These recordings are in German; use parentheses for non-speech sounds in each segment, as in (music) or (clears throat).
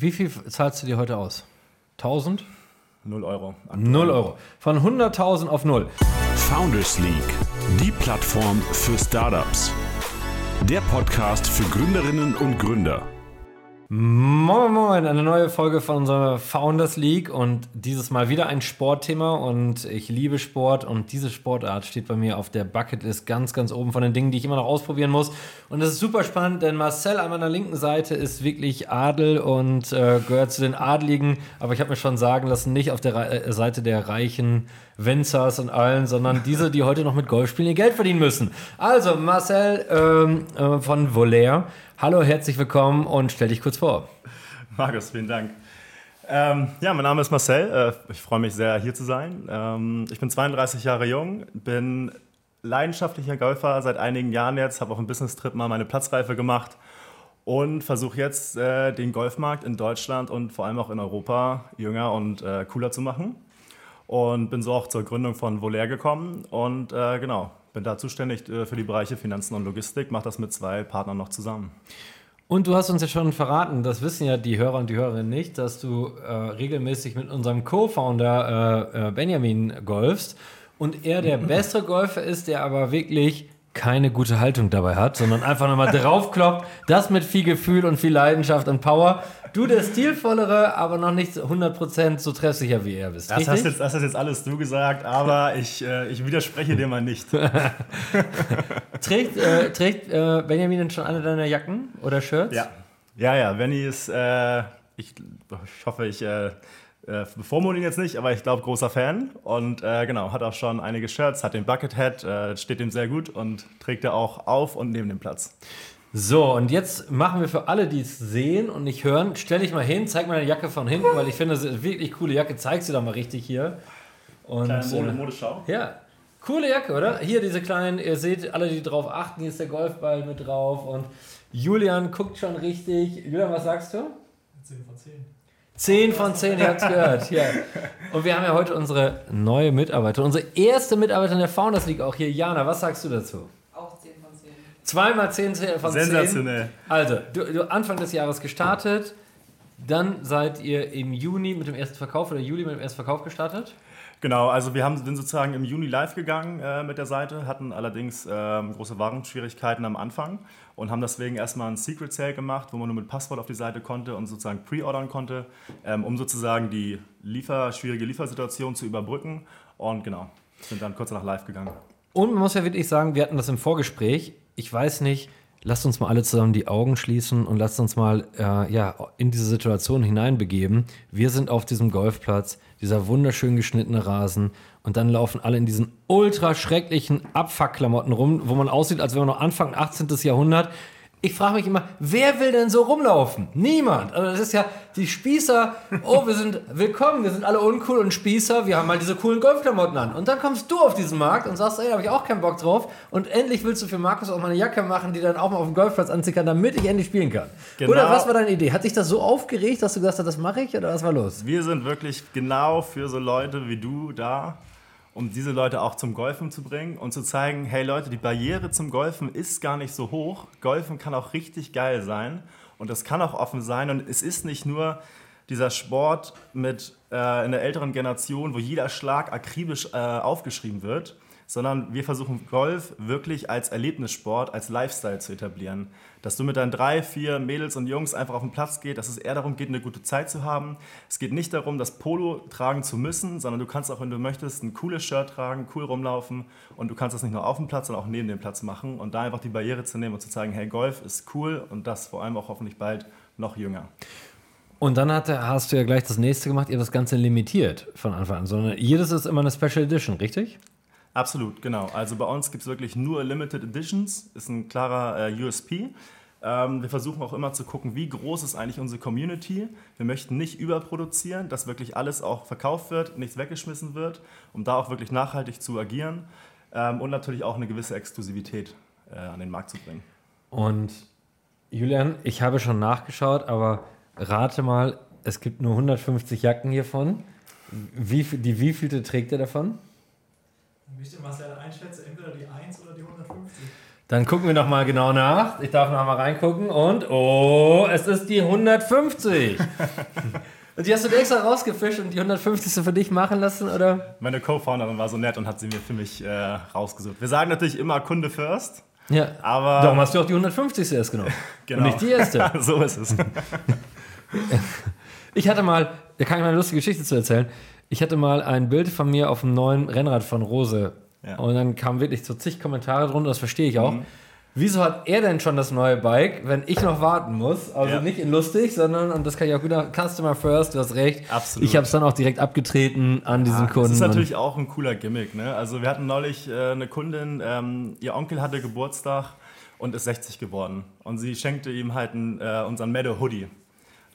wie viel zahlst du dir heute aus? 1000? 0 Euro. 0 Euro. Von 100.000 auf 0. Founders League, die Plattform für Startups. Der Podcast für Gründerinnen und Gründer. Moin Moin, eine neue Folge von unserer Founders League und dieses Mal wieder ein Sportthema und ich liebe Sport und diese Sportart steht bei mir auf der Bucketlist ganz, ganz oben von den Dingen, die ich immer noch ausprobieren muss und es ist super spannend, denn Marcel an meiner linken Seite ist wirklich Adel und äh, gehört zu den Adligen, aber ich habe mir schon sagen lassen, nicht auf der Re äh, Seite der reichen Wenzers und allen, sondern (laughs) diese, die heute noch mit Golf spielen, ihr Geld verdienen müssen. Also Marcel ähm, äh, von Volair Hallo, herzlich willkommen und stell dich kurz vor. Markus, vielen Dank. Ähm, ja, mein Name ist Marcel. Äh, ich freue mich sehr, hier zu sein. Ähm, ich bin 32 Jahre jung, bin leidenschaftlicher Golfer seit einigen Jahren jetzt, habe auf einem Business-Trip mal meine Platzreife gemacht und versuche jetzt äh, den Golfmarkt in Deutschland und vor allem auch in Europa jünger und äh, cooler zu machen. Und bin so auch zur Gründung von Volair gekommen und genau, bin da zuständig äh, für die Bereiche Finanzen und Logistik, mache das mit zwei Partnern noch zusammen. Und du hast uns ja schon verraten, das wissen ja die Hörer und die Hörerinnen nicht, dass du äh, regelmäßig mit unserem Co-Founder äh, äh Benjamin golfst und er der (laughs) bessere Golfer ist, der aber wirklich keine gute Haltung dabei hat, sondern einfach nochmal draufkloppt, das mit viel Gefühl und viel Leidenschaft und Power. Du der stilvollere, aber noch nicht 100% so treffsicher wie er bist. Das hast, jetzt, das hast jetzt alles du gesagt, aber ich, äh, ich widerspreche dir mal nicht. (laughs) trägt äh, trägt äh, Benjamin denn schon eine deiner Jacken oder Shirts? Ja, ja, ja. Benny ist, äh, ich, ich hoffe, ich äh, äh, bevormunde ihn jetzt nicht, aber ich glaube, großer Fan. Und äh, genau, hat auch schon einige Shirts, hat den Buckethead, äh, steht ihm sehr gut und trägt er auch auf und neben dem Platz. So, und jetzt machen wir für alle, die es sehen und nicht hören, stell dich mal hin, zeig mal deine Jacke von hinten, weil ich finde, das ist eine wirklich coole Jacke. Zeig sie doch mal richtig hier. Und, Kleine Mode, äh, Modeschau. Ja, coole Jacke, oder? Hier diese kleinen, ihr seht alle, die drauf achten, hier ist der Golfball mit drauf und Julian guckt schon richtig. Julian, was sagst du? 10 von 10. 10 von 10, ihr habt es gehört. Ja. Und wir haben ja heute unsere neue Mitarbeiterin, unsere erste Mitarbeiterin der Founders League auch hier. Jana, was sagst du dazu? Zweimal 10 von 10. Sensationell. Also, du, du Anfang des Jahres gestartet, dann seid ihr im Juni mit dem ersten Verkauf oder Juli mit dem ersten Verkauf gestartet? Genau, also wir haben, sind sozusagen im Juni live gegangen äh, mit der Seite, hatten allerdings äh, große Warenschwierigkeiten am Anfang und haben deswegen erstmal ein Secret Sale gemacht, wo man nur mit Passwort auf die Seite konnte und sozusagen pre-ordern konnte, ähm, um sozusagen die Liefer, schwierige Liefersituation zu überbrücken. Und genau, sind dann kurz danach live gegangen. Und man muss ja wirklich sagen, wir hatten das im Vorgespräch ich weiß nicht, lasst uns mal alle zusammen die Augen schließen und lasst uns mal äh, ja, in diese Situation hineinbegeben. Wir sind auf diesem Golfplatz, dieser wunderschön geschnittene Rasen und dann laufen alle in diesen ultra schrecklichen Abfuckklamotten rum, wo man aussieht, als wäre man noch Anfang 18. Jahrhundert ich frage mich immer, wer will denn so rumlaufen? Niemand. Also das ist ja die Spießer. Oh, wir sind willkommen, wir sind alle uncool und Spießer. Wir haben mal diese coolen Golfklamotten an. Und dann kommst du auf diesen Markt und sagst, ey, da habe ich auch keinen Bock drauf. Und endlich willst du für Markus auch mal eine Jacke machen, die dann auch mal auf dem Golfplatz anziehen kann, damit ich endlich spielen kann. Genau. Oder was war deine Idee? Hat sich das so aufgeregt, dass du gesagt hast, das mache ich? Oder was war los? Wir sind wirklich genau für so Leute wie du da um diese Leute auch zum Golfen zu bringen und zu zeigen, hey Leute, die Barriere zum Golfen ist gar nicht so hoch. Golfen kann auch richtig geil sein und das kann auch offen sein und es ist nicht nur dieser Sport mit äh, in der älteren Generation, wo jeder Schlag akribisch äh, aufgeschrieben wird, sondern wir versuchen Golf wirklich als Erlebnissport, als Lifestyle zu etablieren. Dass du mit deinen drei, vier Mädels und Jungs einfach auf den Platz gehst, dass es eher darum geht, eine gute Zeit zu haben. Es geht nicht darum, das Polo tragen zu müssen, sondern du kannst auch, wenn du möchtest, ein cooles Shirt tragen, cool rumlaufen und du kannst das nicht nur auf dem Platz, sondern auch neben dem Platz machen und da einfach die Barriere zu nehmen und zu zeigen, hey, Golf ist cool und das vor allem auch hoffentlich bald noch jünger. Und dann hat, hast du ja gleich das nächste gemacht, ihr das Ganze limitiert von Anfang an, sondern jedes ist immer eine Special Edition, richtig? Absolut, genau. Also bei uns gibt es wirklich nur Limited Editions, ist ein klarer äh, USP. Ähm, wir versuchen auch immer zu gucken, wie groß ist eigentlich unsere Community. Wir möchten nicht überproduzieren, dass wirklich alles auch verkauft wird, nichts weggeschmissen wird, um da auch wirklich nachhaltig zu agieren ähm, und natürlich auch eine gewisse Exklusivität äh, an den Markt zu bringen. Und Julian, ich habe schon nachgeschaut, aber rate mal, es gibt nur 150 Jacken hiervon. Wie, die wievielte trägt er davon? Müsste Marcel einschätzen, entweder die 1 oder die 150. Dann gucken wir noch mal genau nach. Ich darf noch mal reingucken und oh, es ist die 150. (laughs) und die hast du dir extra rausgefischt und die 150. für dich machen lassen, oder? Meine Co-Founderin war so nett und hat sie mir für mich äh, rausgesucht. Wir sagen natürlich immer Kunde first. Ja. Aber Darum hast du auch die 150. erst genommen. Genau. (laughs) Und nicht die erste. (laughs) so ist es. Ich hatte mal, da kann ich mal eine lustige Geschichte zu erzählen. Ich hatte mal ein Bild von mir auf dem neuen Rennrad von Rose. Ja. Und dann kamen wirklich so zig Kommentare drunter, das verstehe ich auch. Wieso hat er denn schon das neue Bike, wenn ich noch warten muss? Also Ja. nicht in lustig, sondern, und das kann ich auch wieder, Customer First, du hast recht. Absolut. Ich habe es dann auch direkt abgetreten an diesen Das Kunden. ist und- natürlich auch ein cooler Gimmick. Ne? Also wir hatten neulich äh, eine Kundin, ähm, ihr Onkel hatte Geburtstag und ist 60 geworden. Und sie schenkte ihm halt einen, äh, unseren Meadow Hoodie.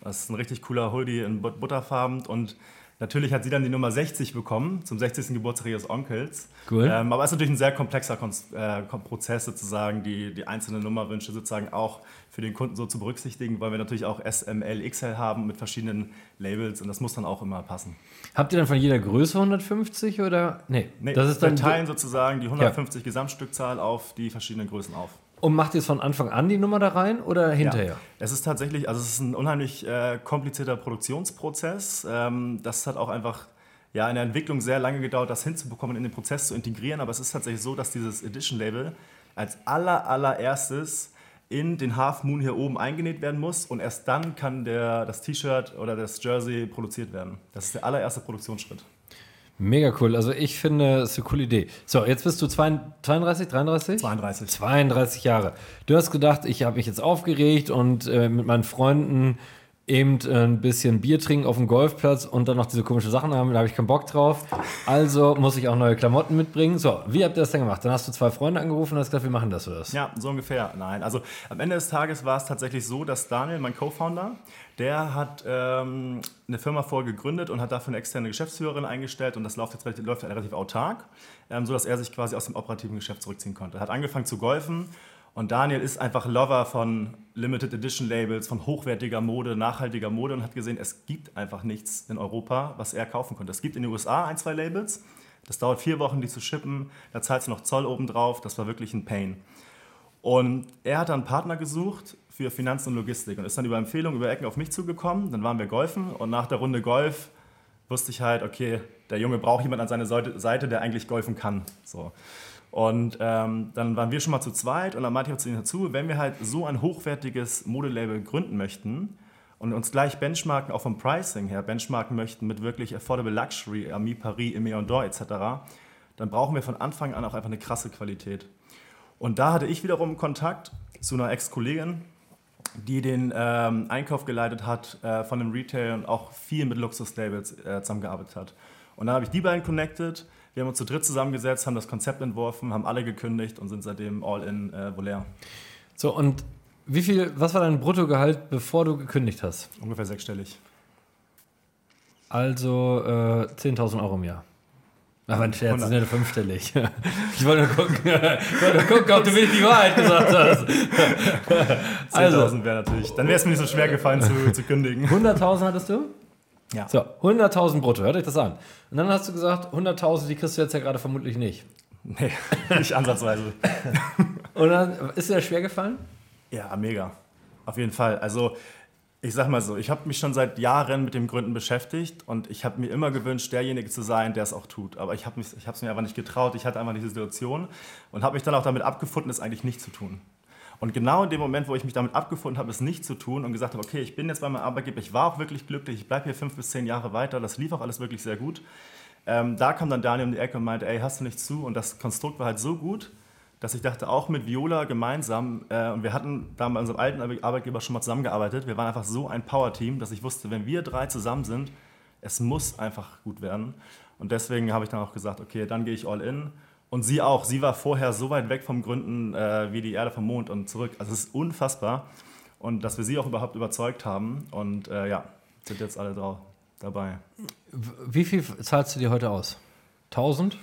Das ist ein richtig cooler Hoodie in But- Butterfarben. Und natürlich hat sie dann die Nummer 60 bekommen, zum 60. Geburtstag ihres Onkels. Cool. Ähm, aber es ist natürlich ein sehr komplexer äh, Kom- Prozess sozusagen, die, die einzelnen Nummerwünsche sozusagen auch für den Kunden so zu berücksichtigen, weil wir natürlich auch SML, XL haben mit verschiedenen Labels und das muss dann auch immer passen. Habt ihr dann von jeder Größe 150 oder? Nee, Nee, das ist wir dann. teilen sozusagen die 150 Gesamtstückzahl auf die verschiedenen Größen auf. Und macht ihr es von Anfang an die Nummer da rein oder hinterher? Es ist tatsächlich, also es ist ein unheimlich äh, komplizierter Produktionsprozess. Ähm, das hat auch einfach ja, in der Entwicklung sehr lange gedauert, das hinzubekommen, in den Prozess zu integrieren. Aber es ist tatsächlich so, dass dieses Edition-Label als aller, allererstes in den Half Moon hier oben eingenäht werden muss und erst dann kann der, das T-Shirt oder das Jersey produziert werden. Das ist der allererste Produktionsschritt. Mega cool. Also ich finde, es ist eine coole Idee. So, jetzt bist du zwei- 32, 33? 32. 32 Jahre. Du hast gedacht, ich habe mich jetzt aufgeregt und äh, mit meinen Freunden eben äh, ein bisschen Bier trinken auf dem Golfplatz und dann noch diese komischen Sachen haben, da habe ich keinen Bock drauf. Also muss ich auch neue Klamotten mitbringen. So, wie habt ihr das denn gemacht? Dann hast du zwei Freunde angerufen und hast gesagt, wir machen das oder das? Ja, so ungefähr. Nein, also am Ende des Tages war es tatsächlich so, dass Daniel, mein Co-Founder, der hat ähm, eine Firma vorher gegründet und hat dafür eine externe Geschäftsführerin eingestellt und das läuft jetzt relativ, läuft relativ autark, ähm, sodass er sich quasi aus dem operativen Geschäft zurückziehen konnte. Er hat angefangen zu golfen und Daniel ist einfach Lover von Limited Edition Labels, von hochwertiger Mode, nachhaltiger Mode und hat gesehen, es gibt einfach nichts in Europa, was er kaufen konnte. Es gibt in den USA ein, zwei Labels, das dauert vier Wochen, die zu shippen, da zahlst du noch Zoll obendrauf, das war wirklich ein Pain. Und er hat dann einen Partner gesucht für Finanzen und Logistik und ist dann über Empfehlung über Ecken auf mich zugekommen. Dann waren wir golfen und nach der Runde Golf wusste ich halt, okay, der Junge braucht jemand an seiner Seite, der eigentlich golfen kann. So. Und ähm, dann waren wir schon mal zu zweit und dann meinte ich auch zu ihm dazu, wenn wir halt so ein hochwertiges Modelabel gründen möchten und uns gleich benchmarken, auch vom Pricing her, benchmarken möchten mit wirklich Affordable Luxury, Ami Paris, Aimé d'Or etc., dann brauchen wir von Anfang an auch einfach eine krasse Qualität. Und da hatte ich wiederum Kontakt zu einer Ex-Kollegin, die den ähm, Einkauf geleitet hat äh, von dem Retail und auch viel mit Luxuslabels äh, zusammengearbeitet hat. Und dann habe ich die beiden connected. Wir haben uns zu dritt zusammengesetzt, haben das Konzept entworfen, haben alle gekündigt und sind seitdem all in äh, Volair. So, und wie viel, was war dein Bruttogehalt, bevor du gekündigt hast? Ungefähr sechsstellig. Also äh, 10.000 Euro im Jahr. Ach, mein Scherz, das 100. ist ja nur fünfstellig. (laughs) Ich wollte nur gucken, (laughs) ich wollte nur gucken ob du wirklich die Wahrheit gesagt hast. 10.000 (laughs) Also, wäre natürlich. Dann wäre es mir nicht so schwer gefallen zu, zu kündigen. 100.000 hattest du? Ja. So, 100.000 brutto, hört euch das an. Und dann hast du gesagt, 100.000, die kriegst du jetzt ja gerade vermutlich nicht. Nee, nicht ansatzweise. Und dann ist dir das schwer gefallen? Ja, mega. Auf jeden Fall. Also, ich sag mal so, ich habe mich schon seit Jahren mit dem Gründen beschäftigt und ich habe mir immer gewünscht, derjenige zu sein, der es auch tut. Aber ich habe es mir einfach nicht getraut. Ich hatte einfach diese Situation und habe mich dann auch damit abgefunden, es eigentlich nicht zu tun. Und genau in dem Moment, wo ich mich damit abgefunden habe, es nicht zu tun und gesagt habe, okay, ich bin jetzt bei meinem Arbeitgeber, ich war auch wirklich glücklich, ich bleibe hier fünf bis zehn Jahre weiter, das lief auch alles wirklich sehr gut. Ähm, da kam dann Daniel um die Ecke und meinte, ey, hast du nichts zu? Und das Konstrukt war halt so gut, dass ich dachte, auch mit Viola gemeinsam, äh, und wir hatten da bei unserem alten Arbeitgeber schon mal zusammengearbeitet, wir waren einfach so ein Power-Team, dass ich wusste, wenn wir drei zusammen sind, es muss einfach gut werden. Und deswegen habe ich dann auch gesagt, okay, dann gehe ich all in. Und sie auch. Sie war vorher so weit weg vom Gründen äh, wie die Erde vom Mond und zurück. Also es ist unfassbar. Und dass wir sie auch überhaupt überzeugt haben. Und äh, ja, sind jetzt alle drauf dabei. Wie viel zahlst du dir heute aus? 1000?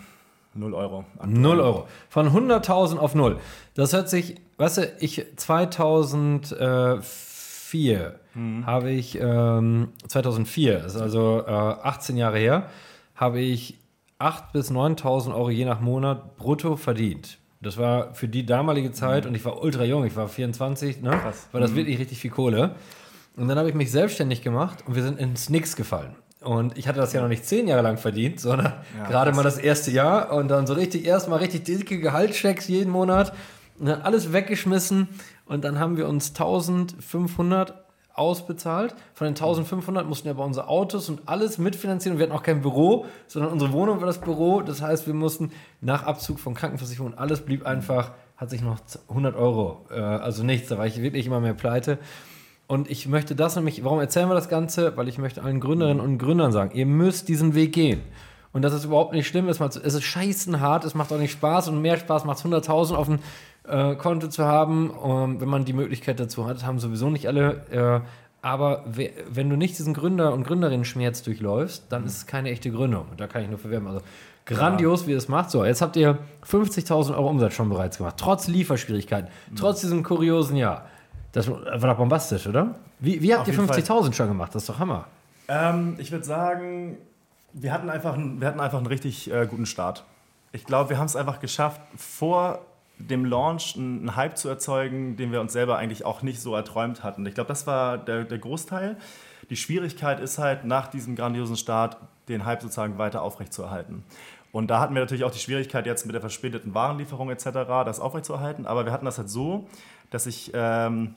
Null Euro. 0 Euro. Von 100.000 auf 0. Das hört sich, weißt du, ich 2004 habe ich, ähm, 2004, ist also äh, 18 Jahre her, habe ich 8.000 bis 9.000 Euro je nach Monat brutto verdient. Das war für die damalige Zeit und ich war ultra jung, ich war 24, ne? Krass. War das wirklich richtig viel Kohle. Und dann habe ich mich selbstständig gemacht und wir sind ins Nix gefallen. Und ich hatte das ja noch nicht zehn Jahre lang verdient, sondern Ja, (laughs) gerade mal das erste Jahr und dann so richtig erstmal richtig dicke Gehaltschecks jeden Monat und dann alles weggeschmissen und dann haben wir uns 1500 ausbezahlt. Von den 1500 mussten wir aber unsere Autos und alles mitfinanzieren. Und wir hatten auch kein Büro, sondern unsere Wohnung war das Büro. Das heißt, wir mussten nach Abzug von Krankenversicherung, alles blieb einfach, hat sich noch 100 Euro, äh, also nichts. Da war ich wirklich immer mehr pleite. Und ich möchte das nämlich, warum erzählen wir das Ganze? Weil ich möchte allen Gründerinnen und Gründern sagen, ihr müsst diesen Weg gehen. Und das ist überhaupt nicht schlimm. Es ist scheißen hart, es macht auch nicht Spaß und mehr Spaß macht es 100.000 auf dem äh, Konto zu haben, ähm, wenn man die Möglichkeit dazu hat. Haben sowieso nicht alle. Äh, aber we- wenn du nicht diesen Gründer- und Gründerinnen-Schmerz durchläufst, dann ist es keine echte Gründung. Und da kann ich nur verwerben. Also grandios, wie ihr es macht. So, jetzt habt ihr 50.000 Euro Umsatz schon bereits gemacht. Trotz Lieferschwierigkeiten, trotz diesem kuriosen Jahr. Das war doch bombastisch, oder? Wie, wie habt Auf ihr jeden Fall. 50.000 schon gemacht? Das ist doch Hammer. Ähm, ich würde sagen, wir hatten einfach, einen- wir hatten einfach einen richtig äh, guten Start. Ich glaube, wir haben es einfach geschafft, vor dem Launch einen einen Hype zu erzeugen, den wir uns selber eigentlich auch nicht so erträumt hatten. Ich glaube, das war der, der Großteil. Die Schwierigkeit ist halt, nach diesem grandiosen Start den Hype sozusagen weiter aufrechtzuerhalten. Und da hatten wir natürlich auch die Schwierigkeit jetzt mit der verspäteten Warenlieferung etc., das aufrechtzuerhalten. Aber wir hatten das halt so, dass ich ähm,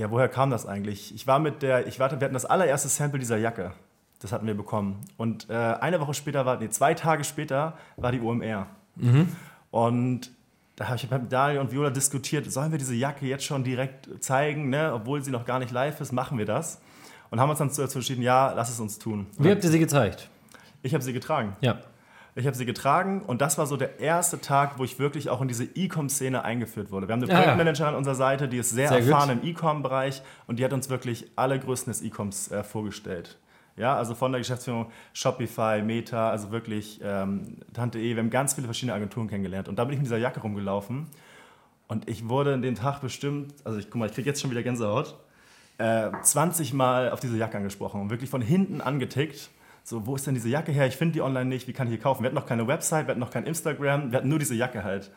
ja, woher kam das eigentlich? Ich war mit der, ich warte, wir hatten das allererste Sample dieser Jacke. Das hatten wir bekommen. Und äh, eine Woche später war, nee, zwei Tage später war die OMR. Und da habe ich mit Daniel und Viola diskutiert, sollen wir diese Jacke jetzt schon direkt zeigen, ne? obwohl sie noch gar nicht live ist, machen wir das. Und haben uns dann dazu entschieden, ja, lass es uns tun. Wie habt ihr sie gezeigt? Ich habe sie getragen. Ja. Ich habe sie getragen und das war so der erste Tag, wo ich wirklich auch in diese E-Com-Szene eingeführt wurde. Wir haben eine Ah. Projektmanagerin an unserer Seite, die ist sehr, Sehr gut. erfahren im E-Com-Bereich und die hat uns wirklich alle Größen des E-Coms äh, vorgestellt. Ja, also von der Geschäftsführung Shopify, Meta, also wirklich ähm, Tante E. Wir haben ganz viele verschiedene Agenturen kennengelernt und da bin ich mit dieser Jacke rumgelaufen und ich wurde in den Tag bestimmt, also ich guck mal, ich kriege jetzt schon wieder Gänsehaut, äh, 20 Mal auf diese Jacke angesprochen und wirklich von hinten angetickt. So, wo ist denn diese Jacke her? Ich finde die online nicht, wie kann ich die kaufen? Wir hatten noch keine Website, wir hatten noch kein Instagram, wir hatten nur diese Jacke halt.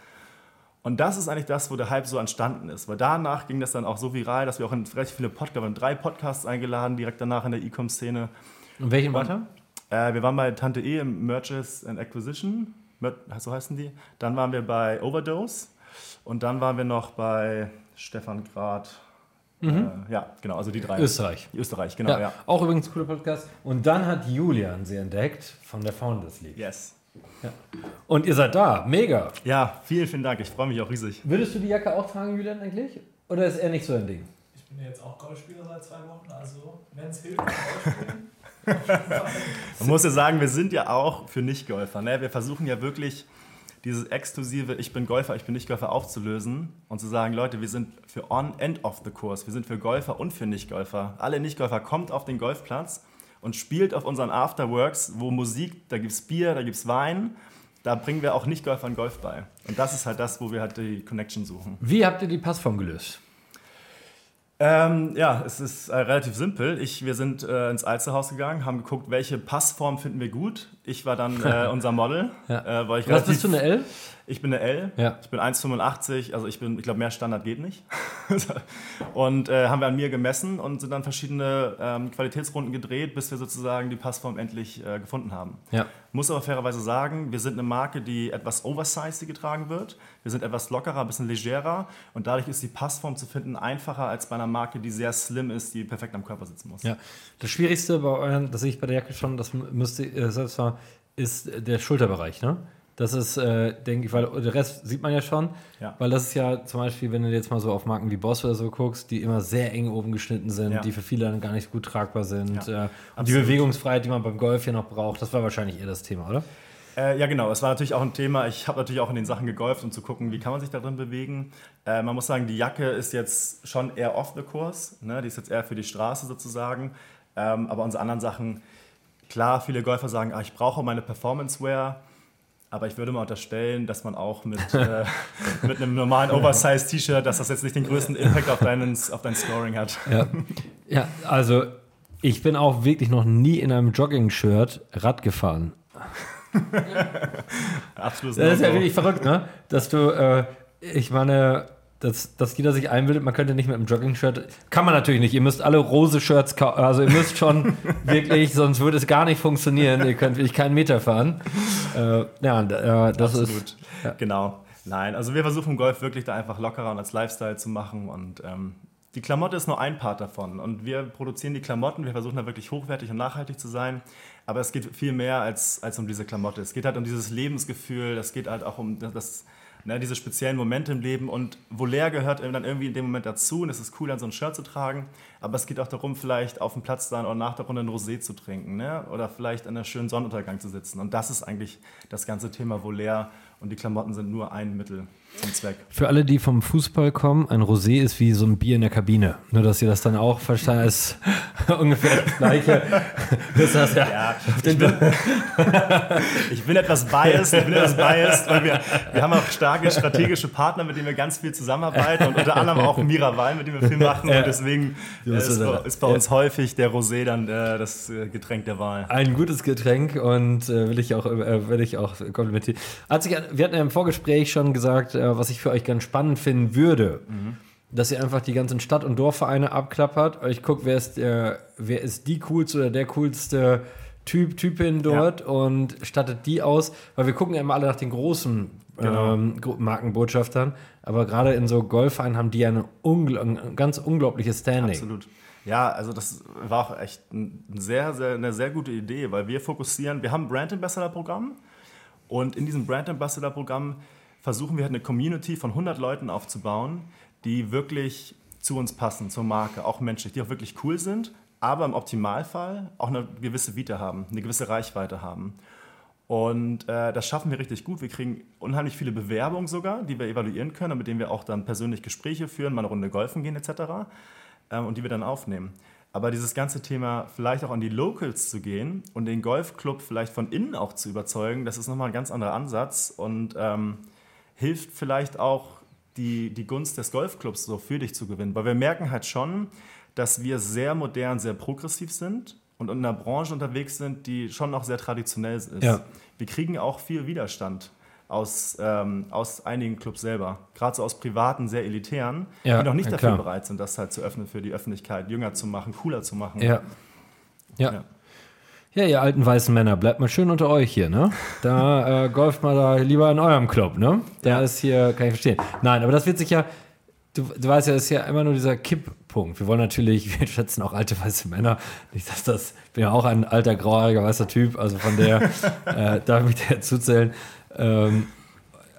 Und das ist eigentlich das, wo der Hype so entstanden ist. Weil danach ging das dann auch so viral, dass wir auch in relativ viele Podcasts, wir haben drei Podcasts eingeladen, direkt danach in der E-Com-Szene. Und welchen weiter? Äh, wir waren bei Tante E im Mergers and Acquisition, so heißen die. Dann waren wir bei Overdose und dann waren wir noch bei Stefan Grad. Äh, ja, genau, also die drei. Österreich. Österreich, genau, Ja, ja. Auch übrigens cooler Podcast. Und dann hat Julian sie entdeckt von der Founders League. Yes. Und ihr seid da. Mega. Ja, vielen, vielen Dank. Ich freue mich auch riesig. Würdest du die Jacke auch tragen, Julian, eigentlich? Oder ist er nicht so ein Ding? Ich bin ja jetzt auch Golfspieler seit zwei Wochen, also wenn es hilft, Golf spielen. (laughs) Man muss ja sagen, wir sind ja auch für Nicht-Golfer. Ne? Wir versuchen ja wirklich dieses exklusive Ich bin Golfer, ich bin Nicht-Golfer aufzulösen und zu sagen, Leute, wir sind für On and off the Course. Wir sind für Golfer und für Nicht-Golfer. Alle Nicht-Golfer kommt auf den Golfplatz und spielt auf unseren Afterworks, wo Musik, da gibt es Bier, da gibt es Wein. Da bringen wir auch Nicht-Golfern Golf bei. Und das ist halt das, wo wir halt die Connection suchen. Wie habt ihr die Passform gelöst? Ähm, ja, es ist äh, relativ simpel. Ich, wir sind äh, ins Alsterhaus gegangen, haben geguckt, welche Passform finden wir gut. Ich war dann äh, (laughs) unser Model. Ja. Äh, weil ich Was bist du, eine L? Ich bin eine L. Ja. Ich bin 1,85. Also ich bin, ich glaube, mehr Standard geht nicht. (laughs) und äh, haben wir an mir gemessen und sind dann verschiedene ähm, Qualitätsrunden gedreht, bis wir sozusagen die Passform endlich äh, gefunden haben. Ja. Muss aber fairerweise sagen, wir sind eine Marke, die etwas oversized getragen wird. Wir sind etwas lockerer, ein bisschen legerer und dadurch ist die Passform zu finden einfacher als bei einer Marke, die sehr slim ist, die perfekt am Körper sitzen muss. Ja. Das Schwierigste bei euren, das sehe ich bei der Jacke schon, das müsste äh, selbst mal, ist der Schulterbereich, ne? Das ist, äh, denke ich, weil der Rest sieht man ja schon, Ja. weil das ist ja zum Beispiel, wenn du jetzt mal so auf Marken wie Boss oder so guckst, die immer sehr eng oben geschnitten sind, Ja. die für viele dann gar nicht gut tragbar sind. Ja, äh, und die absolut. Bewegungsfreiheit, die man beim Golf ja noch braucht, das war wahrscheinlich eher das Thema, oder? Äh, ja, genau. Es war natürlich auch ein Thema. Ich habe natürlich auch in den Sachen gegolft, um zu gucken, wie kann man sich da drin bewegen. Äh, man muss sagen, die Jacke ist jetzt schon eher off the course. Ne? Die ist jetzt eher für die Straße sozusagen. Ähm, aber unsere anderen Sachen, klar, viele Golfer sagen, ah, ich brauche meine Performance-Wear. Aber ich würde mal unterstellen, dass man auch mit, äh, (laughs) mit einem normalen Oversize-T-Shirt, dass das jetzt nicht den größten Impact auf, deinen, auf dein Scoring hat. Ja. ja, also ich bin auch wirklich noch nie in einem Jogging-Shirt Rad gefahren. (laughs) Absolut. Das ist ja wirklich verrückt, ne? Dass du, äh, ich meine, dass, dass jeder sich einbildet, man könnte nicht mit einem Jogging-Shirt. Kann man natürlich nicht. Ihr müsst alle rose Shirts kaufen. Also ihr müsst schon (laughs) wirklich, sonst würde es gar nicht funktionieren. Ihr könnt wirklich keinen Meter fahren. Äh, ja, äh, das Absolut. ist. ja. Genau. Nein, also wir versuchen Golf wirklich da einfach lockerer und als Lifestyle zu machen und ähm, die Klamotte ist nur ein Part davon und wir produzieren die Klamotten, wir versuchen da wirklich hochwertig und nachhaltig zu sein, aber es geht viel mehr als, als um diese Klamotte. Es geht halt um dieses Lebensgefühl, es geht halt auch um das, ne, diese speziellen Momente im Leben. Und Volair gehört dann irgendwie in dem Moment dazu. Und es ist cool, dann so ein Shirt zu tragen, aber es geht auch darum, vielleicht auf dem Platz dann oder nach der Runde ein Rosé zu trinken ne? oder vielleicht an einem schönen Sonnenuntergang zu sitzen. Und das ist eigentlich das ganze Thema Volair und die Klamotten sind nur ein Mittel zum Zweck. Für alle, die vom Fußball kommen, ein Rosé ist wie so ein Bier in der Kabine. Nur, dass ihr das dann auch verstanden ist (laughs) ungefähr das Gleiche. (laughs) Das das ja. Ja, ich bin, (laughs) ich bin etwas biased, ich bin etwas biased, weil wir, wir haben auch starke strategische Partner, mit denen wir ganz viel zusammenarbeiten und unter anderem auch Miraval, mit dem wir viel machen und deswegen äh, ist, ist bei uns häufig der Rosé dann äh, das äh, Getränk der Wahl. Ein gutes Getränk und äh, will ich auch, äh, will ich auch komplimentieren. Hat sich, wir hatten ja im Vorgespräch schon gesagt, äh, was ich für euch ganz spannend finden würde, dass ihr einfach die ganzen Stadt- und Dorfvereine abklappert, euch guckt, wer ist, der, wer ist die coolste oder der coolste Typ, Typin dort und stattet die aus, weil wir gucken ja immer alle nach den großen Genau. ähm, Markenbotschaftern, aber gerade in so Golfvereinen haben die ja eine ungl ein ganz unglaubliches Standing. Absolut. Ja, also das war auch echt ein sehr, sehr, eine sehr gute Idee, weil wir fokussieren, wir haben ein Brand Ambassador Programm und in diesem Brand Ambassador Programm versuchen wir halt eine Community von 100 Leuten aufzubauen, die wirklich zu uns passen, zur Marke, auch menschlich, die auch wirklich cool sind, aber im Optimalfall auch eine gewisse Vita haben, eine gewisse Reichweite haben. Und äh, das schaffen wir richtig gut. Wir kriegen unheimlich viele Bewerbungen sogar, die wir evaluieren können und mit denen wir auch dann persönlich Gespräche führen, mal eine Runde golfen gehen etc. Ähm, und die wir dann aufnehmen. Aber dieses ganze Thema, vielleicht auch an die Locals zu gehen und den Golfclub vielleicht von innen auch zu überzeugen, das ist nochmal ein ganz anderer Ansatz und ähm, hilft vielleicht auch die, die Gunst des Golfclubs so für dich zu gewinnen. Weil wir merken halt schon, dass wir sehr modern, sehr progressiv sind und in einer Branche unterwegs sind, die schon noch sehr traditionell ist. Ja. Wir kriegen auch viel Widerstand aus, ähm, aus einigen Clubs selber, gerade so aus privaten, sehr elitären, Ja, die noch nicht ja, dafür klar. bereit sind, das halt zu öffnen für die Öffentlichkeit, jünger zu machen, cooler zu machen. Ja. Ja. Ja. Ja, ihr alten weißen Männer, bleibt mal schön unter euch hier, ne? Da äh, golft mal da lieber in eurem Club, ne? Der ist hier, kann ich verstehen. Nein, aber das wird sich ja, du, du weißt ja, das ist ja immer nur dieser Kipppunkt. Wir wollen natürlich, (laughs) wir schätzen auch alte weiße Männer. Nicht, dass das, ich bin ja auch ein alter, grauhaariger weißer Typ, also von der (laughs) äh, darf ich dir zuzählen. Ähm,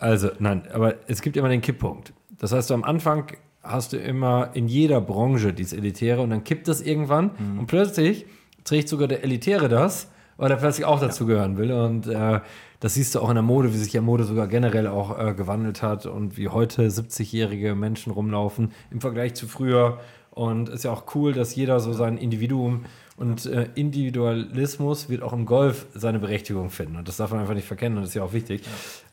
also, nein, aber es gibt immer den Kipppunkt. Das heißt, du am Anfang hast du immer in jeder Branche dieses Elitäre und dann kippt das irgendwann und plötzlich trägt sogar der Elitäre das, weil er plötzlich auch dazugehören will. Und äh, das siehst du auch in der Mode, wie sich ja Mode sogar generell auch äh, gewandelt hat und wie heute 70-jährige Menschen rumlaufen im Vergleich zu früher. Und ist ja auch cool, dass jeder so sein Individuum und äh, Individualismus wird auch im Golf seine Berechtigung finden. Und das darf man einfach nicht verkennen und das ist ja auch wichtig.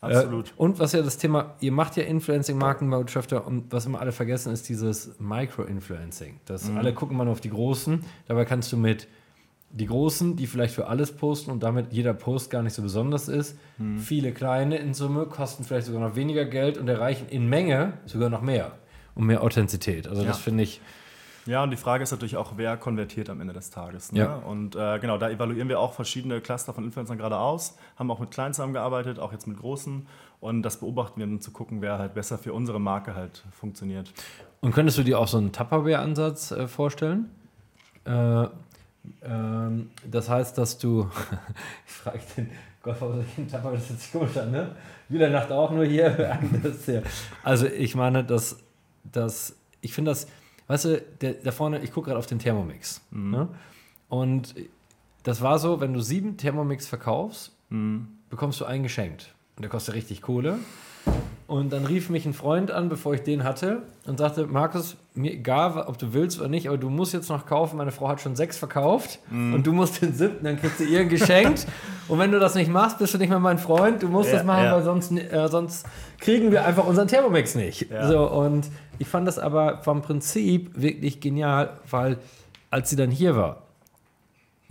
absolut. Äh, und was ja das Thema, ihr macht ja Influencing, Markenbotschafter und was immer alle vergessen, ist dieses Micro-Influencing. Dass alle gucken mal nur auf die Großen. Dabei kannst du mit die Großen, die vielleicht für alles posten und damit jeder Post gar nicht so besonders ist, viele kleine in Summe kosten vielleicht sogar noch weniger Geld und erreichen in Menge sogar noch mehr und mehr Authentizität. Also das Ja. finde ich, Ja, und die Frage ist natürlich auch, wer konvertiert am Ende des Tages. Ne? Ja. Und äh, genau, da evaluieren wir auch verschiedene Cluster von Influencern gerade aus, haben auch mit Kleinen zusammengearbeitet, auch jetzt mit Großen. Und das beobachten wir, um zu gucken, wer halt besser für unsere Marke halt funktioniert. Und könntest du dir auch so einen Tupperware-Ansatz äh, vorstellen? Äh, ähm, das heißt, dass du. (laughs) ich frage den Golfer, ich einen Tupperware, das hört sich komisch an, ne? Wieder Nacht auch nur hier. (laughs) Ist ja- also, ich meine, dass. dass ich finde das. Weißt du, der, da vorne, ich gucke gerade auf den Thermomix. Ne? Und das war so, wenn du sieben Thermomix verkaufst, bekommst du einen geschenkt. Und der kostet richtig Kohle. Und dann rief mich ein Freund an, bevor ich den hatte, und sagte: Markus, mir egal, ob du willst oder nicht, aber du musst jetzt noch kaufen. Meine Frau hat schon sechs verkauft und du musst den siebten, dann kriegst du ihr ein geschenkt. (laughs) und wenn du das nicht machst, bist du nicht mehr mein Freund. Du musst Ja, das machen, ja. weil sonst, äh, sonst kriegen wir einfach unseren Thermomix nicht. Ja. So, und ich fand das aber vom Prinzip wirklich genial, weil als sie dann hier war,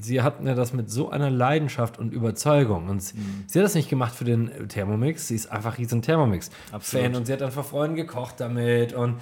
sie hat mir das mit so einer Leidenschaft und Überzeugung. Und sie, sie hat das nicht gemacht für den Thermomix, sie ist einfach riesen Thermomix-Fan Absolut. und sie hat dann vor Freunden gekocht damit und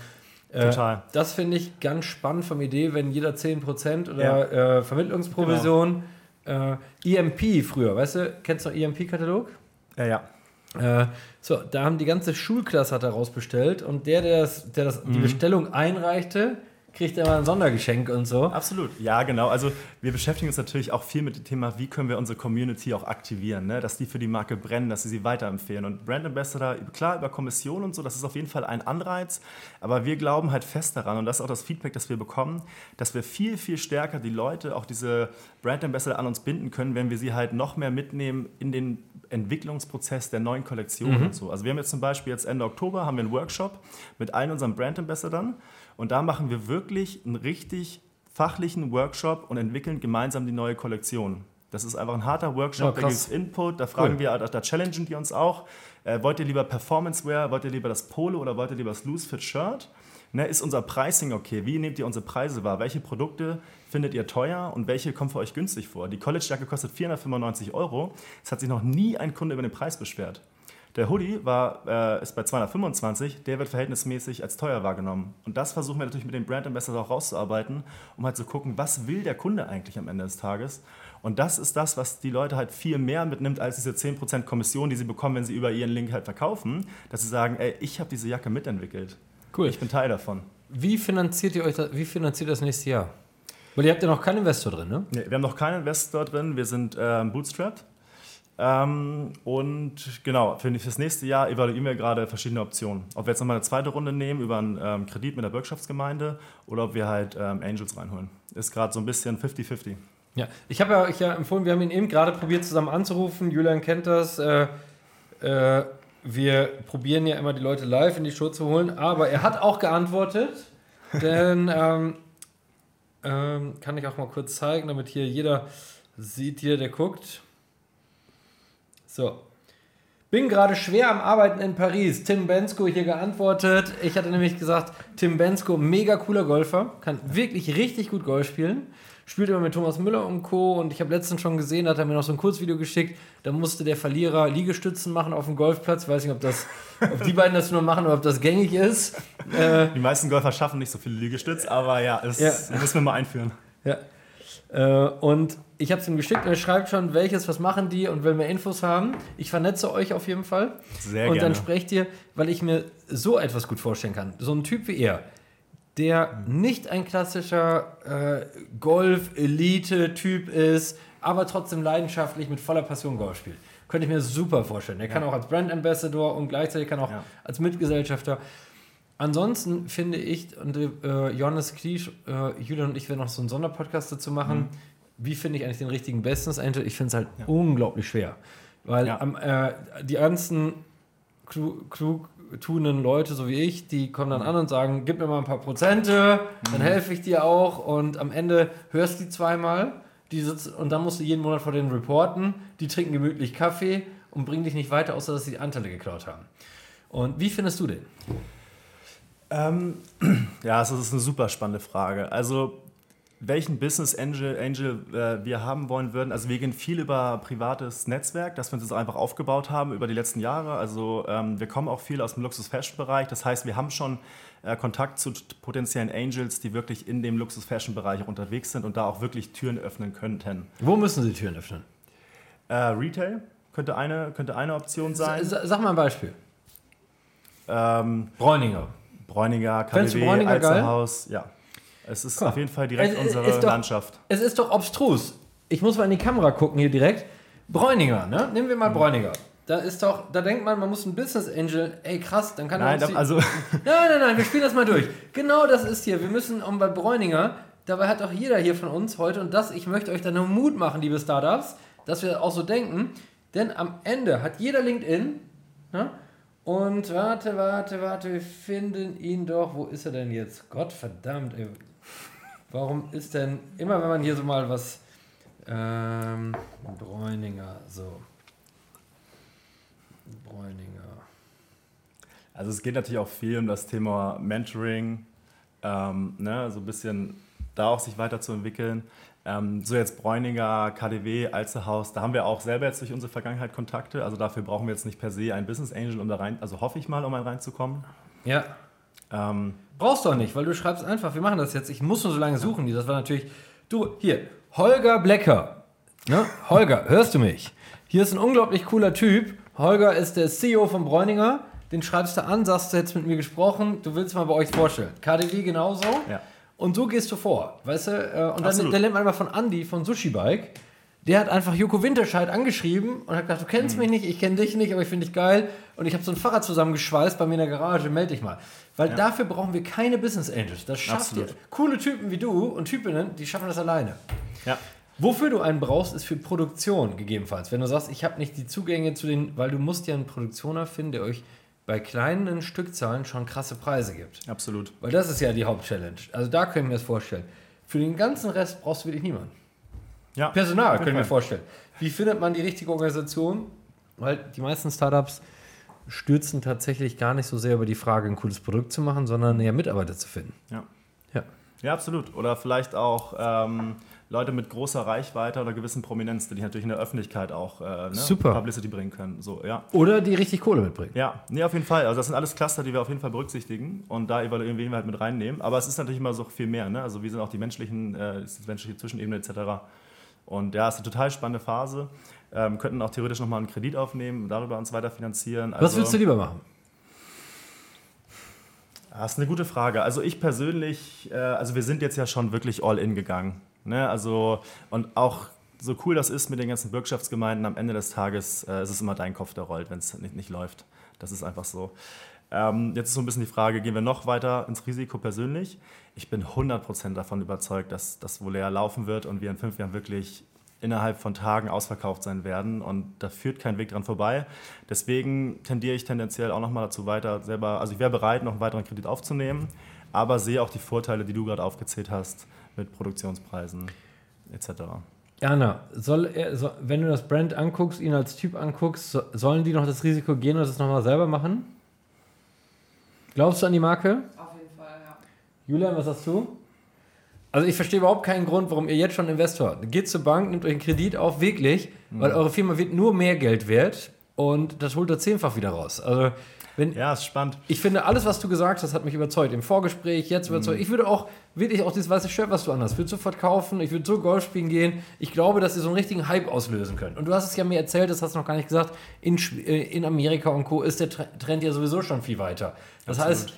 äh, Total. Das finde ich ganz spannend vom Idee, wenn jeder 10% oder äh, Vermittlungsprovision äh, EMP früher, weißt du, kennst du noch EMP-Katalog? Ja, ja. Äh, so, da haben die ganze Schulklasse hat daraus bestellt und der, der, das, der das, Mhm. die Bestellung einreichte, kriegt immer ein Sondergeschenk und so. Absolut, ja genau. Also wir beschäftigen uns natürlich auch viel mit dem Thema, wie können wir unsere Community auch aktivieren, ne? dass die für die Marke brennen, dass sie sie weiterempfehlen. Und Brand Ambassador, klar, über Kommission und so, das ist auf jeden Fall ein Anreiz, aber wir glauben halt fest daran und das ist auch das Feedback, das wir bekommen, dass wir viel, viel stärker die Leute, auch diese Brand Ambassador an uns binden können, wenn wir sie halt noch mehr mitnehmen in den Entwicklungsprozess der neuen Kollektionen und so. Also wir haben jetzt zum Beispiel jetzt Ende Oktober haben wir einen Workshop mit allen unseren Brand Ambassadern und da machen wir wirklich einen richtig fachlichen Workshop und entwickeln gemeinsam die neue Kollektion. Das ist einfach ein harter Workshop, Ja, da gibt es Input, da fragen Cool. wir, da, da challengen die uns auch. Äh, wollt ihr lieber Performance-Wear, wollt ihr lieber das Polo oder wollt ihr lieber das Loose-Fit-Shirt? Ne, ist unser Pricing okay? Wie nehmt ihr unsere Preise wahr? Welche Produkte findet ihr teuer und welche kommen für euch günstig vor? Die College-Jacke kostet 495 Euro. Es hat sich noch nie ein Kunde über den Preis beschwert. Der Hoodie war, äh, ist bei 225, der wird verhältnismäßig als teuer wahrgenommen. Und das versuchen wir natürlich mit dem Brand Ambassador auch rauszuarbeiten, um halt zu gucken, was will der Kunde eigentlich am Ende des Tages. Und das ist das, was die Leute halt viel mehr mitnimmt als diese 10% Kommission, die sie bekommen, wenn sie über ihren Link halt verkaufen, dass sie sagen, ey, ich habe diese Jacke mitentwickelt. Cool. Ich bin Teil davon. Wie finanziert ihr euch das, wie finanziert das nächste Jahr? Weil ihr habt ja noch keinen Investor drin, ne? Nee, wir haben noch keinen Investor drin, wir sind ähm, bootstrapped. Ähm, und genau, für das nächste Jahr evaluieren wir gerade verschiedene Optionen. Ob wir jetzt nochmal eine zweite Runde nehmen über einen ähm, Kredit mit der Bürgschaftsgemeinde oder ob wir halt ähm, Angels reinholen. Ist gerade so ein bisschen 50-50. Ja, ich habe ja euch ja empfohlen, wir haben ihn eben gerade probiert zusammen anzurufen. Julian kennt das. Äh, äh, wir probieren ja immer die Leute live in die Show zu holen, aber er hat auch geantwortet. (laughs) denn ähm, ähm, kann ich auch mal kurz zeigen, damit hier jeder sieht, hier, der guckt. So. Bin gerade schwer am Arbeiten in Paris. Tim Bensko hier geantwortet. Ich hatte nämlich gesagt, Tim Bensko, mega cooler Golfer, kann wirklich richtig gut Golf spielen. Spielt immer mit Thomas Müller und Co. Und ich habe letztens schon gesehen, da hat er mir noch so ein Kurzvideo geschickt. Da musste der Verlierer Liegestützen machen auf dem Golfplatz. Weiß nicht, ob, das, ob die beiden das nur machen oder ob das gängig ist. Äh, Die meisten Golfer schaffen nicht so viele Liegestütz, aber ja, das Ja. müssen wir mal einführen. Ja. Äh, und ich habe es ihm geschickt und er schreibt schon, welches, was machen die und will mehr Infos haben. Ich vernetze euch auf jeden Fall. Sehr und gerne. dann sprecht ihr, weil ich mir so etwas gut vorstellen kann. So ein Typ wie er, der nicht ein klassischer äh, Golf-Elite-Typ ist, aber trotzdem leidenschaftlich mit voller Passion Golf spielt. Könnte ich mir super vorstellen. Er kann auch als Brand Ambassador und gleichzeitig kann auch Ja. als Mitgesellschafter. Ansonsten finde ich, und äh, Johannes Kliesch, äh, Julian und ich werden noch so einen Sonderpodcast dazu machen. Mhm. Wie finde ich eigentlich den richtigen Business Angel? Ich finde es halt unglaublich schwer. Weil Ja. am, äh, die ganzen klug, klug Leute, so wie ich, die kommen Mhm. dann an und sagen, gib mir mal ein paar Prozente, dann helfe ich dir auch. Und am Ende hörst du die zweimal. Die sitzen, und dann musst du jeden Monat vor denen reporten. Die trinken gemütlich Kaffee und bringen dich nicht weiter, außer dass sie die Anteile geklaut haben. Und wie findest du den? Ähm, (clears throat) ja, das ist eine super spannende Frage. Also, welchen Business Angel, Angel äh, wir haben wollen würden, also wir gehen viel über privates Netzwerk, das wir uns jetzt einfach aufgebaut haben über die letzten Jahre. Also ähm, wir kommen auch viel aus dem Luxus-Fashion-Bereich. Das heißt, wir haben schon äh, Kontakt zu potenziellen Angels, die wirklich in dem Luxus-Fashion-Bereich unterwegs sind und da auch wirklich Türen öffnen könnten. Wo müssen sie Türen öffnen? Äh, Retail könnte eine, könnte eine Option sein. Sa- Sag mal ein Beispiel. Ähm, Bräuninger. Bräuninger, du KDW, Bräuninger geil? Alzerhaus, ja. Es ist mal. auf jeden Fall direkt Es- unsere doch- Landschaft. Es ist doch obstrus. Ich muss mal in die Kamera gucken hier direkt. Bräuninger, ne? Nehmen wir Mhm. mal Bräuninger. Da ist doch, da denkt man, man muss ein Business Angel, ey krass, dann kann er Nein, die- also (laughs) Nein, nein, nein, wir spielen das mal durch. Genau das ist hier. Wir müssen um bei Bräuninger, dabei hat auch jeder hier von uns heute und das, ich möchte euch da nur Mut machen, liebe Startups, dass wir auch so denken, denn am Ende hat jeder LinkedIn, ne? Und warte, warte, warte, wir finden ihn doch. Wo ist er denn jetzt? Gott verdammt, ey. Warum ist denn immer, wenn man hier so mal was. Ähm, Bräuninger, so. Bräuninger. Also es geht natürlich auch viel um das Thema Mentoring, ähm, ne, so ein bisschen da auch sich weiterzuentwickeln. Ähm, so jetzt Bräuninger, KDW, Alsterhaus, da haben wir auch selber jetzt durch unsere Vergangenheit Kontakte. Also dafür brauchen wir jetzt nicht per se einen Business Angel, um da rein, also hoffe ich mal, um mal reinzukommen. Ja. Ähm, Brauchst du auch nicht, weil du schreibst einfach, wir machen das jetzt. Ich muss nur so lange suchen. Das war natürlich. Du, hier, Holger Blecker. Ne? Holger, (laughs) hörst du mich? Hier ist ein unglaublich cooler Typ. Holger ist der CEO von Bräuninger. Den schreibst du an, sagst du jetzt mit mir gesprochen, du willst mal bei euch vorstellen. KDW genauso. Ja. Und so gehst du vor. Weißt du? äh, Und dann, Absolut. dann lernt man einmal von Andy von Sushi Bike. Der hat einfach Joko Winterscheid angeschrieben und hat gesagt, du kennst Mhm. mich nicht, ich kenne dich nicht, aber ich finde dich geil. Und ich habe so ein Fahrrad zusammengeschweißt bei mir in der Garage, melde dich mal. Weil dafür brauchen wir keine Business Angels. Das schafft ihr. Coole Typen wie du und Typinnen, die schaffen das alleine. ja. Wofür du einen brauchst, ist für Produktion gegebenenfalls. Wenn du sagst, ich habe nicht die Zugänge zu den, weil du musst ja einen Produktioner finden, der euch bei kleinen Stückzahlen schon krasse Preise gibt. Absolut. Weil das ist ja die Hauptchallenge. Also da können wir es vorstellen. Für den ganzen Rest brauchst du wirklich niemanden. Ja. Personal können wir vorstellen. Wie findet man die richtige Organisation? Weil die meisten Startups stürzen tatsächlich gar nicht so sehr über die Frage, ein cooles Produkt zu machen, sondern eher Mitarbeiter zu finden. Ja. Ja. Ja, absolut. Oder vielleicht auch ähm, Leute mit großer Reichweite oder gewissen Prominenz, die natürlich in der Öffentlichkeit auch äh, ne, Super. Publicity bringen können. So, ja. Oder die richtig Kohle mitbringen. Ja, nee, auf jeden Fall. Also das sind alles Cluster, die wir auf jeden Fall berücksichtigen und da evaluieren, wir halt mit reinnehmen. Aber es ist natürlich immer so viel mehr. Ne? Also wie sind auch die menschlichen, äh, ist die menschliche Zwischenebene etc. Und ja, es ist eine total spannende Phase. Ähm, könnten auch theoretisch nochmal einen Kredit aufnehmen, darüber uns weiter finanzieren. Also, Was würdest du lieber machen? Das ist eine gute Frage. Also ich persönlich, äh, also wir sind jetzt ja schon wirklich all in gegangen. Ne? Also und auch so cool das ist mit den ganzen Bürgschaftsgemeinden, am Ende des Tages äh, ist es immer dein Kopf, der rollt, wenn es nicht, nicht läuft. Das ist einfach so. Ähm, jetzt ist so ein bisschen die Frage, gehen wir noch weiter ins Risiko persönlich? Ich bin 100% davon überzeugt, dass das wohl leer laufen wird und wir in fünf Jahren wirklich innerhalb von Tagen ausverkauft sein werden und da führt kein Weg dran vorbei. Deswegen tendiere ich tendenziell auch nochmal dazu weiter, selber, also ich wäre bereit, noch einen weiteren Kredit aufzunehmen, aber sehe auch die Vorteile, die du gerade aufgezählt hast mit Produktionspreisen etc. Jana, soll er, so, wenn du das Brand anguckst, ihn als Typ anguckst, so, sollen die noch das Risiko gehen und das nochmal selber machen? Glaubst du an die Marke? Auf jeden Fall, ja. Julian, was sagst du? Also ich verstehe überhaupt keinen Grund, warum ihr jetzt schon Investor. Geht zur Bank, nehmt euch einen Kredit auf, wirklich, weil eure Firma wird nur mehr Geld wert und das holt ihr zehnfach wieder raus. Also wenn, Ja, ist spannend. ich finde, alles, was du gesagt hast, hat mich überzeugt. Im Vorgespräch, jetzt überzeugt. Ich würde auch wirklich auch dieses weiße Shirt, was du anhast, würde sofort kaufen. Ich würde so Golf spielen gehen. Ich glaube, dass ihr so einen richtigen Hype auslösen könnt. Und du hast es ja mir erzählt, das hast du noch gar nicht gesagt. In, äh, in Amerika und Co. ist der Tre- Trend ja sowieso schon viel weiter. Das Absolut.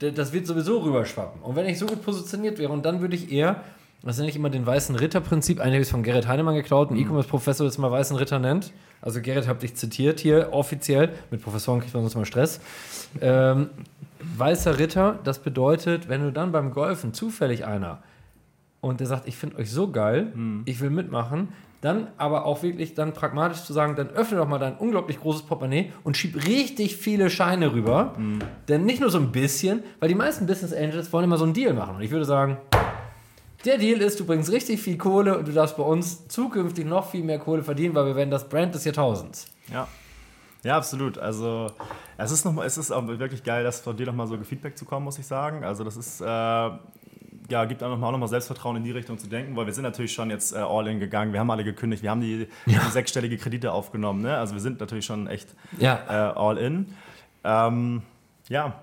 heißt, das wird sowieso rüberschwappen. Und wenn ich so gut positioniert wäre, und dann würde ich eher, das nenne ich immer den weißen Ritter-Prinzip, eigentlich habe ich es von Gerrit Heinemann geklaut, ein E-Commerce-Professor, das mal weißen Ritter nennt. Also Gerrit, habe dich zitiert hier offiziell. Mit Professoren kriegt man sonst mal Stress. Ähm, weißer Ritter, das bedeutet, wenn du dann beim Golfen zufällig einer und der sagt, ich finde euch so geil, ich will mitmachen, dann aber auch wirklich dann pragmatisch zu sagen, dann öffne doch mal dein unglaublich großes Portemonnaie und schieb richtig viele Scheine rüber. Denn nicht nur so ein bisschen, weil die meisten Business Angels wollen immer so einen Deal machen. Und ich würde sagen, der Deal ist, du bringst richtig viel Kohle und du darfst bei uns zukünftig noch viel mehr Kohle verdienen, weil wir werden das Brand des Jahrtausends. Ja. Ja, absolut. Also es ist, noch mal, es ist auch wirklich geil, dass von dir nochmal so Feedback zu kommen, muss ich sagen. Also das ist, äh, ja, gibt auch nochmal noch mal Selbstvertrauen in die Richtung zu denken, weil wir sind natürlich schon jetzt äh, all in gegangen. Wir haben alle gekündigt, wir haben die, die sechsstellige Kredite aufgenommen. Ne? Also wir sind natürlich schon echt Ja. äh, all in. Ähm, ja,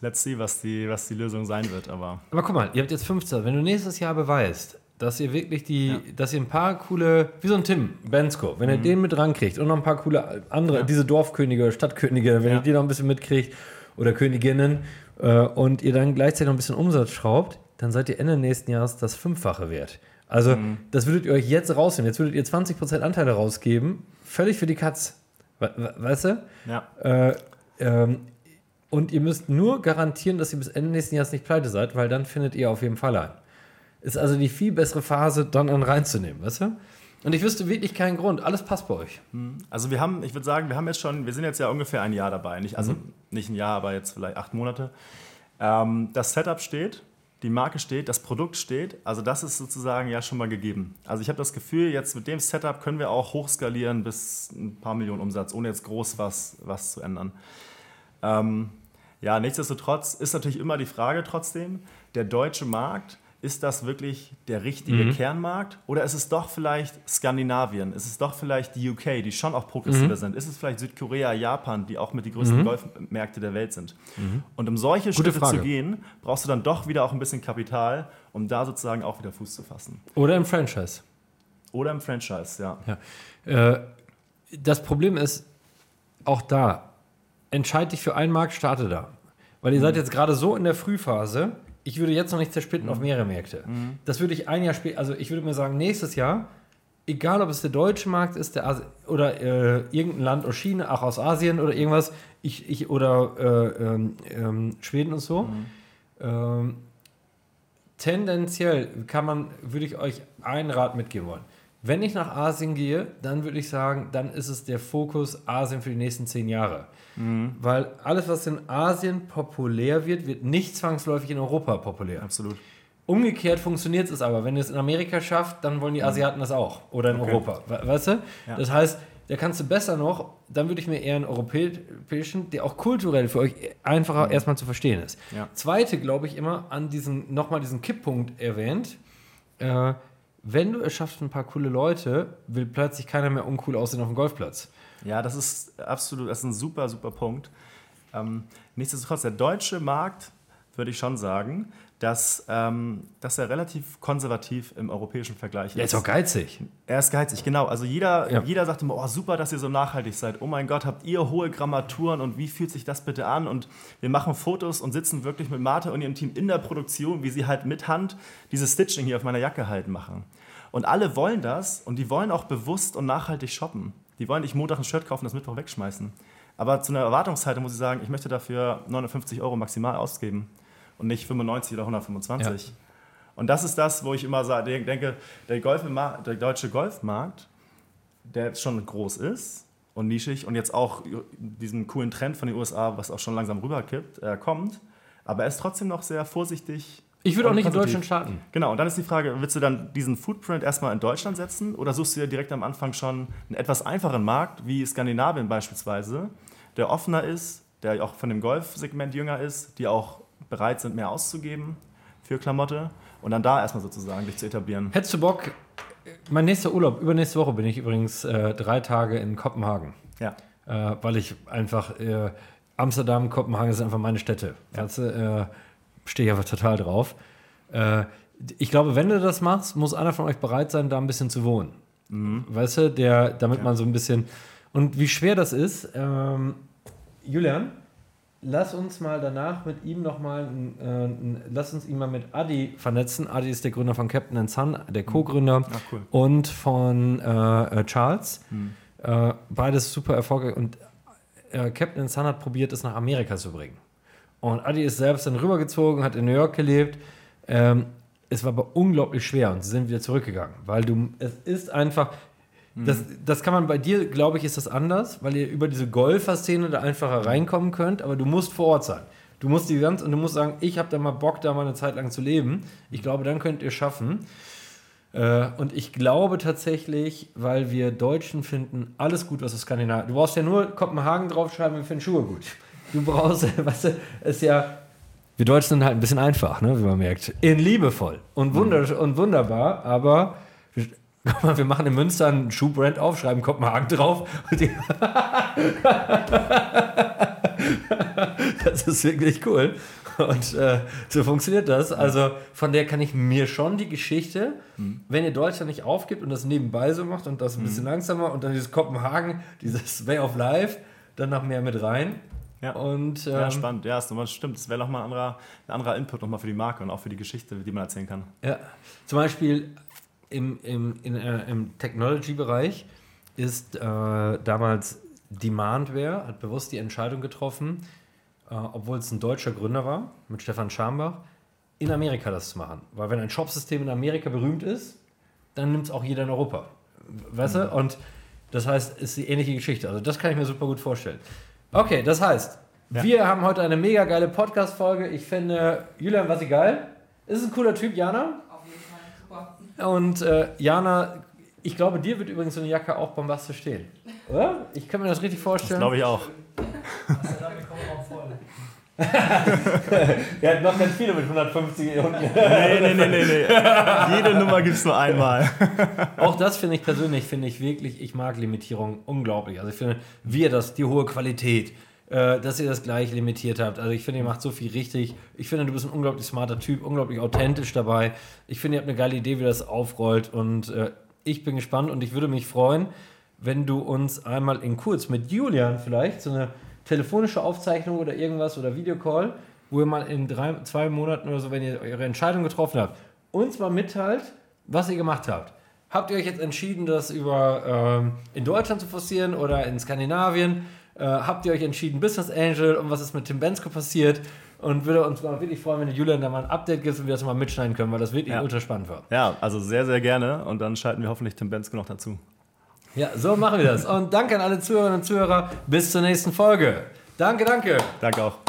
let's see, was die, was die Lösung sein wird. Aber Aber guck mal, ihr habt jetzt 15. Wenn du nächstes Jahr beweist, dass ihr wirklich die, dass ihr ein paar coole, wie so ein Tim Bensko, wenn ihr den mit rankriegt und noch ein paar coole andere, diese Dorfkönige, Stadtkönige, wenn Ja. ihr die noch ein bisschen mitkriegt oder Königinnen äh, und ihr dann gleichzeitig noch ein bisschen Umsatz schraubt, dann seid ihr Ende nächsten Jahres das Fünffache wert. Also, das würdet ihr euch jetzt rausnehmen. Jetzt würdet ihr 20% Anteile rausgeben, völlig für die Katz. We we weißt du? ja, Äh, ähm, und ihr müsst nur garantieren, dass ihr bis Ende nächsten Jahres nicht pleite seid, weil dann findet ihr auf jeden Fall ein. Ist also die viel bessere Phase, dann einen reinzunehmen, weißt du? Und ich wüsste wirklich keinen Grund. Alles passt bei euch. Also wir haben, ich würde sagen, wir haben jetzt schon, wir sind jetzt ja ungefähr ein Jahr dabei. Nicht, also Mhm. nicht ein Jahr, aber jetzt vielleicht acht Monate. Ähm, das Setup steht, die Marke steht, das Produkt steht. Also das ist sozusagen ja schon mal gegeben. Also ich habe das Gefühl, jetzt mit dem Setup können wir auch hochskalieren bis ein paar Millionen Umsatz, ohne jetzt groß was, was zu ändern. Ähm, ja, nichtsdestotrotz ist natürlich immer die Frage trotzdem, der deutsche Markt ist das wirklich der richtige Mhm. Kernmarkt oder ist es doch vielleicht Skandinavien? Ist es doch vielleicht die UK, die schon auch progressiver Mhm. sind? Ist es vielleicht Südkorea, Japan, die auch mit die größten Golfmärkte der Welt sind? Und um solche Mhm. Gute Schritte Frage. zu gehen, brauchst du dann doch wieder auch ein bisschen Kapital, um da sozusagen auch wieder Fuß zu fassen. Oder im Franchise. Oder im Franchise, ja. Ja. Äh, das Problem ist, auch da, entscheid dich für einen Markt, starte da. Weil ihr seid jetzt gerade so in der Frühphase, ich würde jetzt noch nicht zersplitten auf mehrere Märkte. Das würde ich ein Jahr später, also ich würde mir sagen, nächstes Jahr, egal ob es der deutsche Markt ist der Asi oder äh, irgendein Land aus China, auch aus Asien oder irgendwas, ich, ich, oder äh, ähm, ähm, Schweden und so, ähm, tendenziell kann man, würde ich euch einen Rat mitgeben wollen. Wenn ich nach Asien gehe, dann würde ich sagen, dann ist es der Fokus Asien für die nächsten zehn Jahre. Weil alles, was in Asien populär wird, wird nicht zwangsläufig in Europa populär. Absolut. Umgekehrt funktioniert es aber. Wenn ihr es in Amerika schafft, dann wollen die Asiaten das auch. Oder in Okay. Europa. We- Weißt du? Ja. Das heißt, da kannst du besser noch, dann würde ich mir eher einen europäischen, der auch kulturell für euch einfacher erstmal zu verstehen ist. Ja. Zweite, glaube ich, immer an diesen, nochmal diesen Kipppunkt erwähnt. Äh, wenn du es schaffst, ein paar coole Leute, will plötzlich keiner mehr uncool aussehen auf dem Golfplatz. Ja, das ist absolut, das ist ein super, super Punkt. Ähm, nichtsdestotrotz, der deutsche Markt, würde ich schon sagen, dass, ähm, dass er relativ konservativ im europäischen Vergleich ist. Der ist auch geizig. Er ist geizig, genau. Also jeder, Ja. jeder sagt immer, oh super, dass ihr so nachhaltig seid. Oh mein Gott, habt ihr hohe Grammaturen und wie fühlt sich das bitte an? Und wir machen Fotos und sitzen wirklich mit Martha und ihrem Team in der Produktion, wie sie halt mit Hand dieses Stitching hier auf meiner Jacke halt machen. Und alle wollen das und die wollen auch bewusst und nachhaltig shoppen. Die wollen nicht Montag ein Shirt kaufen, das Mittwoch wegschmeißen. Aber zu einer Erwartungshaltung muss ich sagen, ich möchte dafür 950 Euro maximal ausgeben und nicht 95 oder 125. Und das ist das, wo ich immer denke, der, Golfma- der deutsche Golfmarkt, der jetzt schon groß ist und nischig und jetzt auch diesen coolen Trend von den USA, was auch schon langsam rüberkippt, äh, kommt, aber er ist trotzdem noch sehr vorsichtig. Ich würde auch nicht in. Deutschland starten. Genau, und dann ist die Frage, willst du dann diesen Footprint erstmal in Deutschland setzen oder suchst du dir direkt am Anfang schon einen etwas einfachen Markt, wie Skandinavien beispielsweise, der offener ist, der auch von dem Golfsegment jünger ist, die auch bereit sind, mehr auszugeben für Klamotte und dann da erstmal sozusagen dich zu etablieren. Hättest du Bock? Mein nächster Urlaub, übernächste Woche bin ich übrigens äh, drei Tage in Kopenhagen. Ja. äh, weil ich einfach äh, Amsterdam, Kopenhagen sind einfach meine Städte. Du, äh, stehe ich einfach total drauf. Äh, ich glaube, wenn du das machst, muss einer von euch bereit sein, da ein bisschen zu wohnen. Weißt du, der, damit man so ein bisschen. Und wie schwer das ist, ähm, Julian, lass uns mal danach mit ihm nochmal, äh, lass uns ihn mal mit Adi vernetzen. Adi ist der Gründer von Captain and Son, der Co-Gründer Ach, cool. und von äh, äh, Charles. Äh, beides super erfolgreich und äh, Captain Sun hat probiert, es nach Amerika zu bringen. Und Adi ist selbst dann rübergezogen, hat in New York gelebt. Ähm, es war aber unglaublich schwer und sie sind wieder zurückgegangen, weil du, es ist einfach, das, das kann man bei dir, glaube ich, ist das anders, weil ihr über diese Golfer-Szene da einfacher reinkommen könnt, aber du musst vor Ort sein. Du musst die ganz, und du musst sagen, ich habe da mal Bock, da mal eine Zeit lang zu leben. Ich glaube, dann könnt ihr schaffen. Äh, und ich glaube tatsächlich, weil wir Deutschen finden alles gut, was aus Skandinavien. Du brauchst ja nur Kopenhagen draufschreiben, wir finden Schuhe gut. Du brauchst, (laughs) weißt du, ist ja. Wir Deutschen sind halt ein bisschen einfach, ne, wie man merkt. In liebevoll und, wunder und wunderbar, aber wir, (laughs) guck mal, wir machen in Münster einen Schuhbrand auf, schreiben Kopenhagen drauf. (laughs) Das ist wirklich cool. Und äh, so funktioniert das. Also von der kann ich mir schon die Geschichte, wenn ihr Deutschland nicht aufgibt und das nebenbei so macht und das ein bisschen langsamer und dann dieses Kopenhagen, dieses Way of Life, dann noch mehr mit rein. Ja. Und ähm, Ja, spannend. Ja, ist nochmal- stimmt. Das wäre nochmal ein anderer, ein anderer Input nochmal für die Marke und auch für die Geschichte, die man erzählen kann. Ja, zum Beispiel im, im, in, äh, im Technology-Bereich ist äh, damals Demandware, hat bewusst die Entscheidung getroffen, äh, obwohl es ein deutscher Gründer war, mit Stefan Schambach, in Amerika das zu machen. Weil wenn ein Shopsystem in Amerika berühmt ist, dann nimmt es auch jeder in Europa. Weißt du? Und das heißt, es ist die ähnliche Geschichte. Also das kann ich mir super gut vorstellen. Okay, das heißt, Ja. wir haben heute eine mega geile Podcast-Folge. Ich finde, Julian, was geil? Ist ein cooler Typ, Jana. Auf jeden Fall, super. Und äh, Jana, ich glaube, dir wird übrigens so eine Jacke auch bombastisch stehen. Oder? Ich kann mir das richtig vorstellen. glaube ich auch. (laughs) Das ist ja dann gekommen auch voll. er hat noch ganz viele mit 150 unten. Nee, nee, nee, nee, nee. Jede Nummer gibt es nur einmal. Auch das finde ich persönlich, finde ich wirklich, ich mag Limitierung unglaublich. Also ich finde, wir das, die hohe Qualität, äh, dass ihr das gleich limitiert habt. Also ich finde, ihr macht so viel richtig. Ich finde, du bist ein unglaublich smarter Typ, unglaublich authentisch dabei. Ich finde, ihr habt eine geile Idee, wie das aufrollt und äh, ich bin gespannt und ich würde mich freuen, wenn du uns einmal in kurz mit Julian vielleicht so eine telefonische Aufzeichnung oder irgendwas oder Videocall, wo ihr mal in drei, zwei Monaten oder so, wenn ihr eure Entscheidung getroffen habt, uns mal mitteilt, was ihr gemacht habt. Habt ihr euch jetzt entschieden, das über ähm, in Deutschland zu forcieren oder in Skandinavien? Äh, habt ihr euch entschieden, Business Angel und was ist mit Tim Bensko passiert? Und würde uns mal wirklich freuen, wenn Julian da mal ein Update gibt und wir das mal mitschneiden können, weil das wirklich Ja. ultra spannend war. Ja, also sehr, sehr gerne. Und dann schalten wir hoffentlich Tim Bensko noch dazu. Ja, so machen wir das. Und danke an alle Zuhörerinnen und Zuhörer. Bis zur nächsten Folge. Danke, danke. Danke auch.